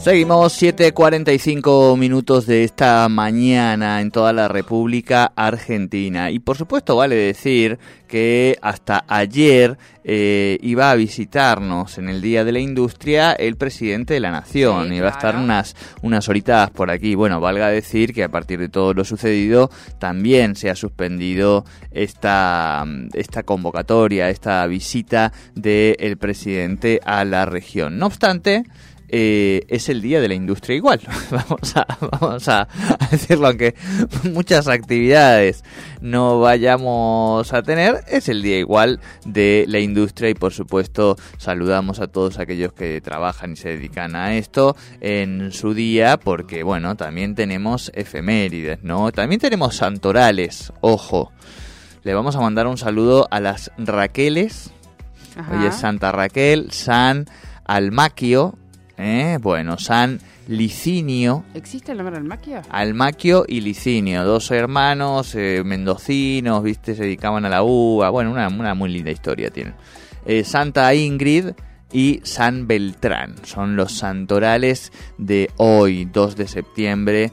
Seguimos 7.45 minutos de esta mañana en toda la República Argentina. Y por supuesto vale decir que hasta ayer eh, iba a visitarnos en el Día de la Industria el presidente de la Nación. iba a estar unas, unas horitas por aquí. Bueno, valga decir que a partir de todo lo sucedido también se ha suspendido esta, esta convocatoria, esta visita del presidente a la región. No obstante, eh, es el día de la industria igual. vamos a, vamos a, decirlo, aunque muchas actividades no vayamos a tener, es el día igual de la industria y por supuesto saludamos a todos aquellos que trabajan y se dedican a esto en su día porque bueno, también tenemos efemérides, ¿no? También tenemos santorales, ojo. Le vamos a mandar un saludo a las Raqueles. Hoy es Santa Raquel, San Almaquio, ¿Eh? Bueno, San Licinio. ¿Existe el nombre Almaquio? Almaquio y Licinio, dos hermanos eh, mendocinos, ¿viste? Se dedicaban a la uva. Bueno, una, muy linda historia tienen. Eh, Santa Ingrid y San Beltrán. Son los santorales de hoy, 2 de septiembre,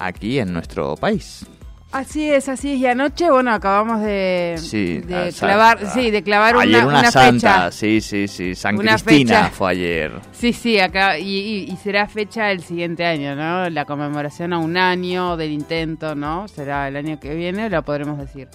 aquí en nuestro país. Así es, así es. Y anoche, bueno, acabamos de, de clavar, sí, de clavar ayer una, santa, sí, sí, sí. San Cristina fue ayer. Sí, sí, acá y, y, será fecha el siguiente año, ¿no? La conmemoración a un año del intento, ¿no? Será el año que viene, lo podremos decir.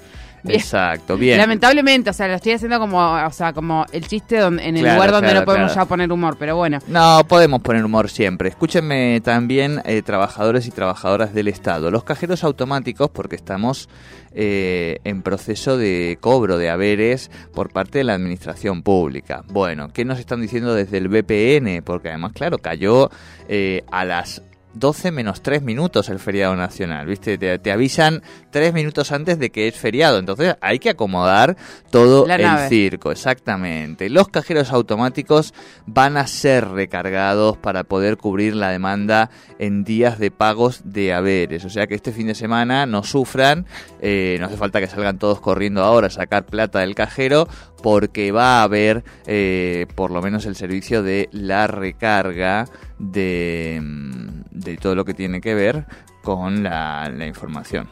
Exacto, bien. Lamentablemente, o sea, lo estoy haciendo como, o sea, como el chiste donde, en el lugar donde no podemos ya poner humor, pero bueno. No, podemos poner humor siempre. Escúchenme también, eh, trabajadores y trabajadoras del Estado. Los cajeros automáticos, porque estamos eh, en proceso de cobro de haberes por parte de la administración pública. Bueno, ¿qué nos están diciendo desde el BPN? Porque además, claro, cayó eh, a las 12 menos 3 minutos el feriado nacional, ¿viste? Te, avisan 3 minutos antes de que es feriado, entonces hay que acomodar todo el circo, exactamente. Los cajeros automáticos van a ser recargados para poder cubrir la demanda en días de pagos de haberes, o sea que este fin de semana no sufran, eh, no hace falta que salgan todos corriendo ahora a sacar plata del cajero, porque va a haber eh, por lo menos el servicio de la recarga de, mm, de todo lo que tiene que ver con la, información.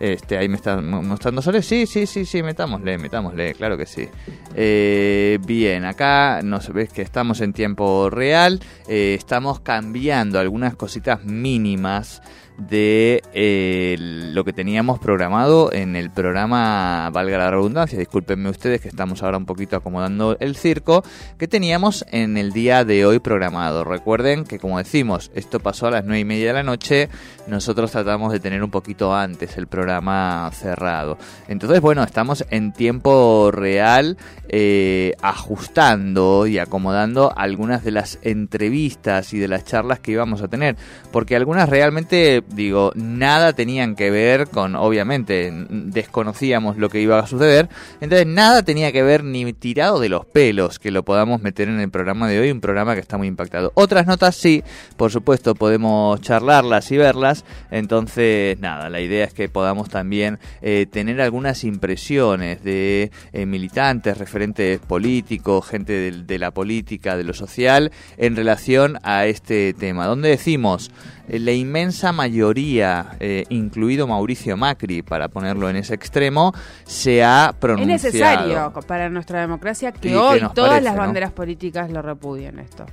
Este, ahí me están mostrando soles. Sí, sí, sí, sí, metámosle, metámosle, claro que sí. Eh, bien, acá nos ves que estamos en tiempo real. Eh, estamos cambiando algunas cositas mínimas de eh, lo que teníamos programado en el programa, valga la redundancia, discúlpenme ustedes que estamos ahora un poquito acomodando el circo, que teníamos en el día de hoy programado. Recuerden que como decimos, esto pasó a las nueve y media de la noche, nosotros tratamos de tener un poquito antes el programa cerrado. Entonces, bueno, estamos en tiempo real eh, ajustando y acomodando algunas de las entrevistas y de las charlas que íbamos a tener, porque algunas realmente digo, nada tenían que ver con, obviamente, desconocíamos lo que iba a suceder, entonces nada tenía que ver ni tirado de los pelos que lo podamos meter en el programa de hoy, un programa que está muy impactado. Otras notas sí, por supuesto, podemos charlarlas y verlas, entonces nada, la idea es que podamos también eh, tener algunas impresiones de eh, militantes, referentes políticos, gente de, de la política, de lo social, en relación a este tema, donde decimos, eh, la inmensa mayoría, eh, incluido Mauricio Macri, para ponerlo en ese extremo, se ha pronunciado. Es necesario para nuestra democracia que hoy todas las banderas políticas lo repudien esto.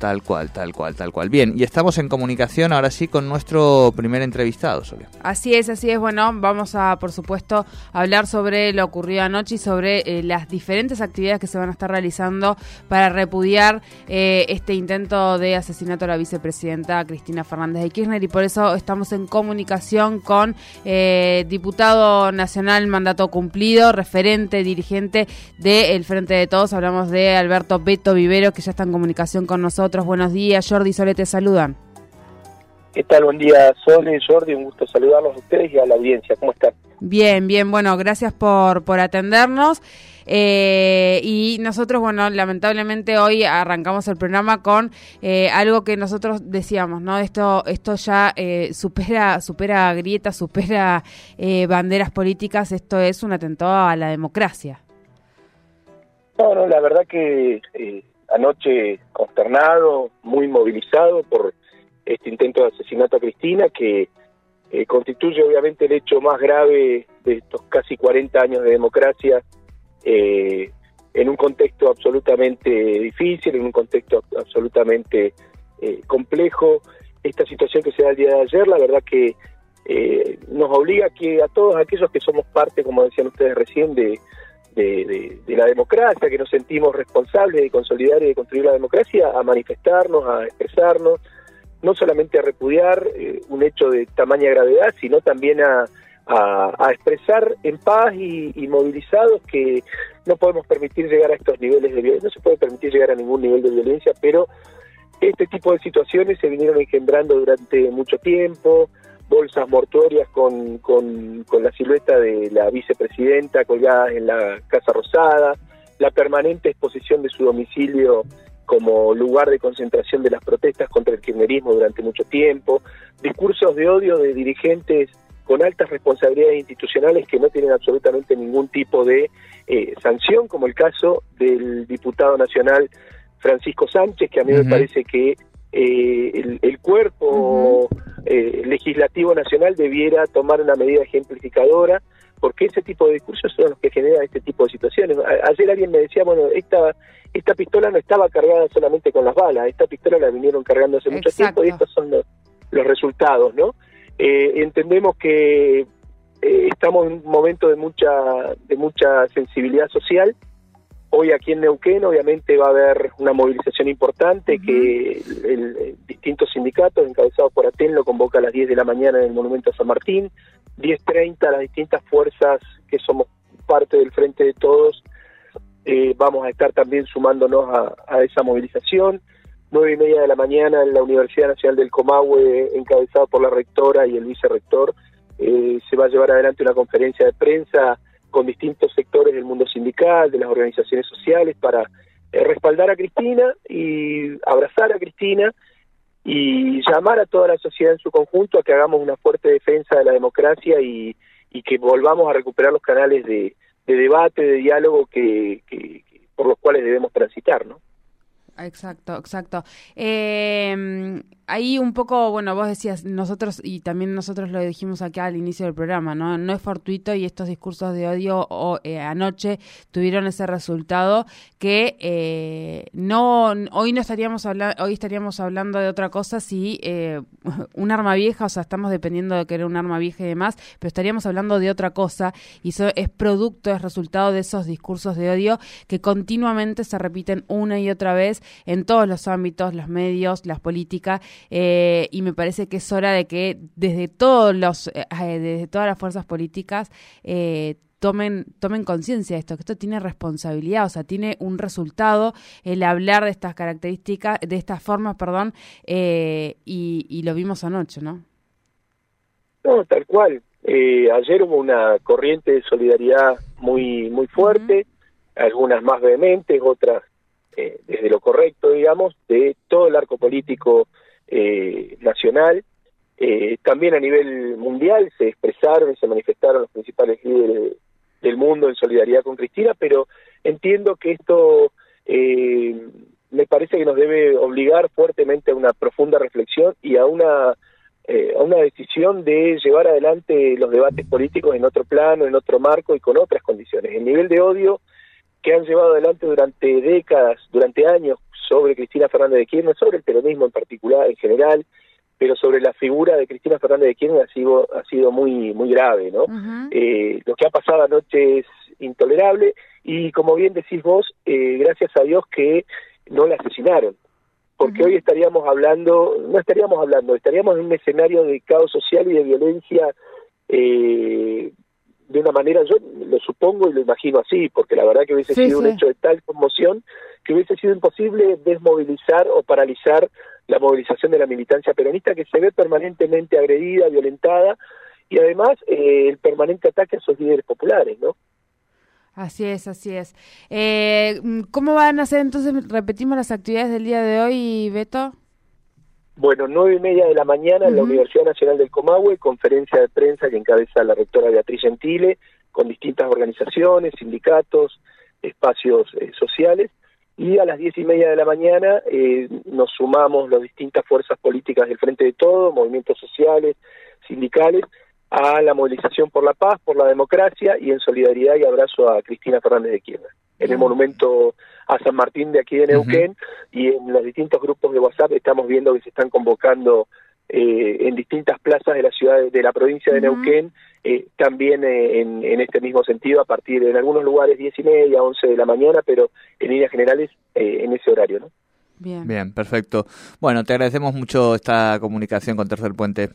Tal cual, tal cual, tal cual. Bien, y estamos en comunicación ahora sí con nuestro primer entrevistado, Sonia. Así es, así es. Bueno, vamos a, por supuesto, hablar sobre lo ocurrido anoche y sobre eh, las diferentes actividades que se van a estar realizando para repudiar eh, este intento de asesinato a la vicepresidenta Cristina Fernández de Kirchner. Y por eso estamos en comunicación con eh, diputado nacional mandato cumplido, referente, dirigente del Frente de Todos. Hablamos de Alberto Beto Vivero, que ya está en comunicación con nosotros nosotros. Buenos días, Jordi Sole te saludan. ¿Qué tal? Buen día, Sole, Jordi, un gusto saludarlos a ustedes y a la audiencia. ¿Cómo están? Bien, bien, bueno, gracias por, por atendernos. Eh, y nosotros, bueno, lamentablemente hoy arrancamos el programa con eh, algo que nosotros decíamos, ¿no? Esto, esto ya eh, supera, supera grietas, supera banderas políticas. Esto es un atentado a la democracia. No, no, la verdad que anoche consternado, muy movilizado por este intento de asesinato a Cristina, que constituye obviamente el hecho más grave de estos casi 40 años de democracia eh, en un contexto absolutamente difícil, en un contexto absolutamente eh, complejo. Esta situación que se da el día de ayer, la verdad que eh, nos obliga a que a todos aquellos que somos parte, como decían ustedes recién, de, de, la democracia, que nos sentimos responsables de consolidar y de construir la democracia, a manifestarnos, a expresarnos, no solamente a repudiar eh, un hecho de tamaña gravedad, sino también a, a, expresar en paz y, movilizados que no podemos permitir llegar a estos niveles de violencia, no se puede permitir llegar a ningún nivel de violencia, pero este tipo de situaciones se vinieron engendrando durante mucho tiempo, bolsas mortuorias con, con, con la silueta de la vicepresidenta colgada en la Casa Rosada, la permanente exposición de su domicilio como lugar de concentración de las protestas contra el kirchnerismo durante mucho tiempo, discursos de odio de dirigentes con altas responsabilidades institucionales que no tienen absolutamente ningún tipo de eh, sanción, como el caso del diputado nacional Francisco Sánchez, que a mí me parece que eh, el, cuerpo eh, legislativo nacional debiera tomar una medida ejemplificadora, porque ese tipo de discursos son los que generan este tipo de situaciones. ayer alguien me decía, bueno, esta, esta pistola no estaba cargada solamente con las balas, esta pistola la vinieron cargando hace mucho tiempo y estos son los, los resultados, ¿no? Eh, entendemos que eh, estamos en un momento de mucha, de mucha sensibilidad social. Hoy aquí en Neuquén obviamente va a haber una movilización importante que el, distintos sindicatos encabezados por Aten lo convoca a las 10 de la mañana en el Monumento a San Martín, 10.30 las distintas fuerzas que somos parte del Frente de Todos eh, vamos a estar también sumándonos a esa movilización. Nueve y media de la mañana en la Universidad Nacional del Comahue, encabezado por la rectora y el vicerrector, eh, se va a llevar adelante una conferencia de prensa con distintos sectores del mundo sindical, de las organizaciones sociales, para eh, respaldar a Cristina y abrazar a Cristina y llamar a toda la sociedad en su conjunto a que hagamos una fuerte defensa de la democracia y, que volvamos a recuperar los canales de, debate, de diálogo que, por los cuales debemos transitar, ¿no? Exacto, exacto. Eh, ahí un poco, bueno, vos decías, nosotros, y también nosotros lo dijimos acá al inicio del programa, ¿no? No es fortuito y estos discursos de odio eh, anoche tuvieron ese resultado que eh, no, hoy no estaríamos hablando, hoy estaríamos hablando de otra cosa si eh, un arma vieja, o sea, estamos dependiendo de que era un arma vieja y demás, pero estaríamos hablando de otra cosa y eso es producto, es resultado de esos discursos de odio que continuamente se repiten una y otra vez en todos los ámbitos, los medios, las políticas eh, y me parece que es hora de que desde todos los, eh, eh, desde todas las fuerzas políticas tomen, tomen conciencia de esto, que esto tiene responsabilidad, o sea, tiene un resultado el hablar de estas características, de estas formas, perdón, y, lo vimos anoche, ¿no? No, tal cual. ayer hubo una corriente de solidaridad muy, muy fuerte, algunas más vehementes, otras desde lo correcto, digamos, de todo el arco político eh, nacional. Eh, también a nivel mundial se expresaron y se manifestaron los principales líderes del mundo en solidaridad con Cristina, pero entiendo que esto eh, me parece que nos debe obligar fuertemente a una profunda reflexión y a una a una decisión de llevar adelante los debates políticos en otro plano, en otro marco y con otras condiciones. El nivel de odio que han llevado adelante durante décadas, durante años, sobre Cristina Fernández de Kirchner, sobre el peronismo en particular, en general, pero sobre la figura de Cristina Fernández de Kirchner ha sido, ha sido muy, muy grave, ¿no? Eh, lo que ha pasado anoche es intolerable y como bien decís vos, eh, gracias a Dios que no la asesinaron, porque hoy estaríamos hablando, no estaríamos hablando, estaríamos en un escenario de caos social y de violencia eh, de una manera, yo lo supongo y lo imagino así, porque la verdad que hubiese Sí, sido un hecho de tal conmoción que hubiese sido imposible desmovilizar o paralizar la movilización de la militancia peronista que se ve permanentemente agredida, violentada y además eh, el permanente ataque a sus líderes populares, ¿no? Así es, así es. Eh, ¿Cómo van a ser entonces? Repetimos las actividades del día de hoy, Beto. Bueno, nueve y media de la mañana en la. Universidad Nacional del Comahue, conferencia de prensa que encabeza la rectora Beatriz Gentile, con distintas organizaciones, sindicatos, espacios eh, sociales. Y a las diez y media de la mañana eh, nos sumamos las distintas fuerzas políticas del Frente de Todo, movimientos sociales, sindicales, a la movilización por la paz, por la democracia y en solidaridad y abrazo a Cristina Fernández de Kirchner. En el monumento a San Martín de aquí de Neuquén y en los distintos grupos de WhatsApp estamos viendo que se están convocando eh, en distintas plazas de la ciudad de, la provincia de. Neuquén eh, también eh, en, en este mismo sentido a partir de en algunos lugares diez y media, once de la mañana, pero en líneas generales eh, en ese horario, ¿no? Bien. Bien, perfecto. Bueno, te agradecemos mucho esta comunicación con Tercer Puente.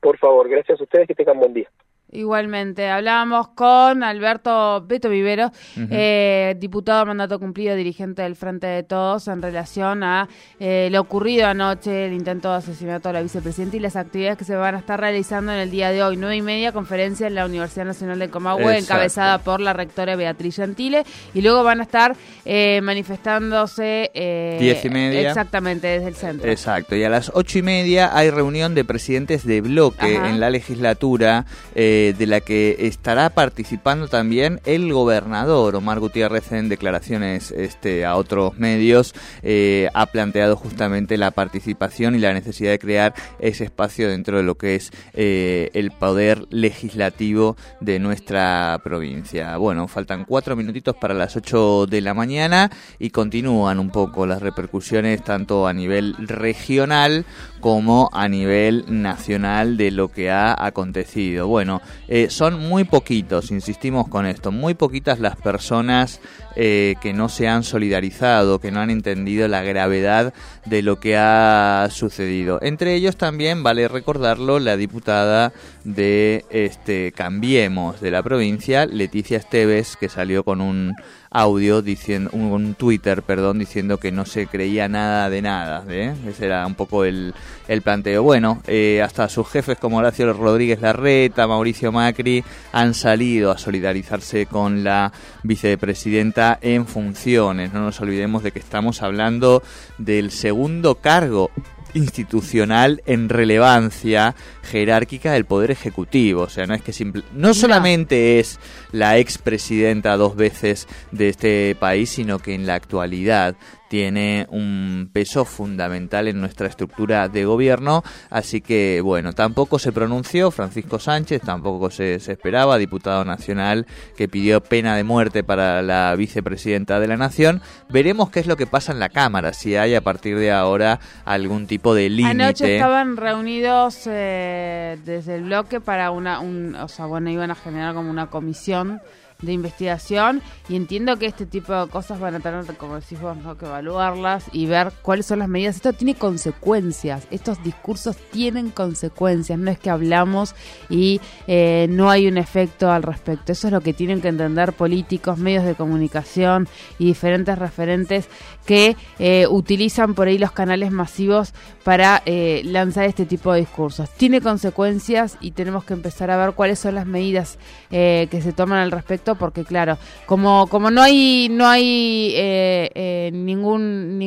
Por favor, gracias a ustedes, que tengan buen día. Igualmente, hablábamos con Alberto Beto Vivero, Ujú. eh, diputado a mandato cumplido, dirigente del Frente de Todos, en relación a eh, lo ocurrido anoche, el intento de asesinato de la vicepresidenta y las actividades que se van a estar realizando en el día de hoy. Nueve y media, conferencia en la Universidad Nacional de Comahue, Exacto. encabezada por la rectora Beatriz Gentile, y luego van a estar eh, manifestándose... eh, Diez y media. Exactamente, desde el centro. Exacto, y a las ocho y media hay reunión de presidentes de bloque Ajá. en la legislatura, eh, de la que estará participando también el gobernador Omar Gutiérrez en declaraciones este, a otros medios. eh, ha planteado justamente la participación y la necesidad de crear ese espacio dentro de lo que es eh, el poder legislativo de nuestra provincia. Bueno, faltan cuatro minutitos para las ocho de la mañana y continúan un poco las repercusiones tanto a nivel regional como a nivel nacional de lo que ha acontecido. Bueno, eh, son muy poquitos, insistimos con esto, muy poquitas las personas eh, que no se han solidarizado, que no han entendido la gravedad de lo que ha sucedido. Entre ellos también, vale recordarlo, la diputada de este Cambiemos de la provincia, Leticia Esteves, que salió con un audio diciendo un, Twitter, perdón, diciendo que no se creía nada de nada, ¿eh? ese era un poco el, el planteo. Bueno, eh, hasta sus jefes como Horacio Rodríguez Larreta, Mauricio Macri han salido a solidarizarse con la vicepresidenta en funciones. No nos olvidemos de que estamos hablando del segundo cargo institucional en relevancia jerárquica del poder ejecutivo, o sea, no es que simple, no solamente es la expresidenta dos veces de este país, sino que en la actualidad tiene un peso fundamental en nuestra estructura de gobierno, así que bueno, tampoco se pronunció Francisco Sánchez, tampoco se, esperaba, diputado nacional que pidió pena de muerte para la vicepresidenta de la nación. Veremos qué es lo que pasa en la Cámara, si hay a partir de ahora algún tipo de límite. Anoche estaban reunidos eh, desde el bloque para una, un, o sea, bueno, iban a generar como una comisión de investigación y entiendo que este tipo de cosas van a tener, como decís vos, ¿no? que evaluarlas y ver cuáles son las medidas. Esto tiene consecuencias, estos discursos tienen consecuencias, no es que hablamos y eh, no hay un efecto al respecto. Eso es lo que tienen que entender políticos, medios de comunicación y diferentes referentes que eh, utilizan por ahí los canales masivos para eh, lanzar este tipo de discursos. Tiene consecuencias y tenemos que empezar a ver cuáles son las medidas eh, que se toman al respecto porque claro, como como no hay no hay eh, eh, ningún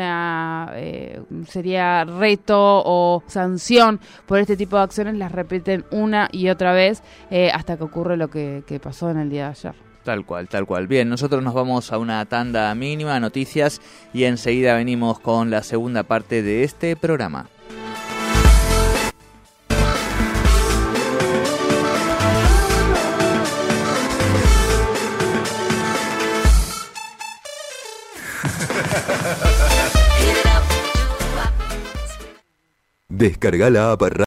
eh, sería reto o sanción por este tipo de acciones las repiten una y otra vez eh, hasta que ocurre lo que, pasó en el día de ayer. Tal cual, tal cual. Bien, nosotros nos vamos a una tanda mínima, noticias, y enseguida venimos con la segunda parte de este programa. Descarga la app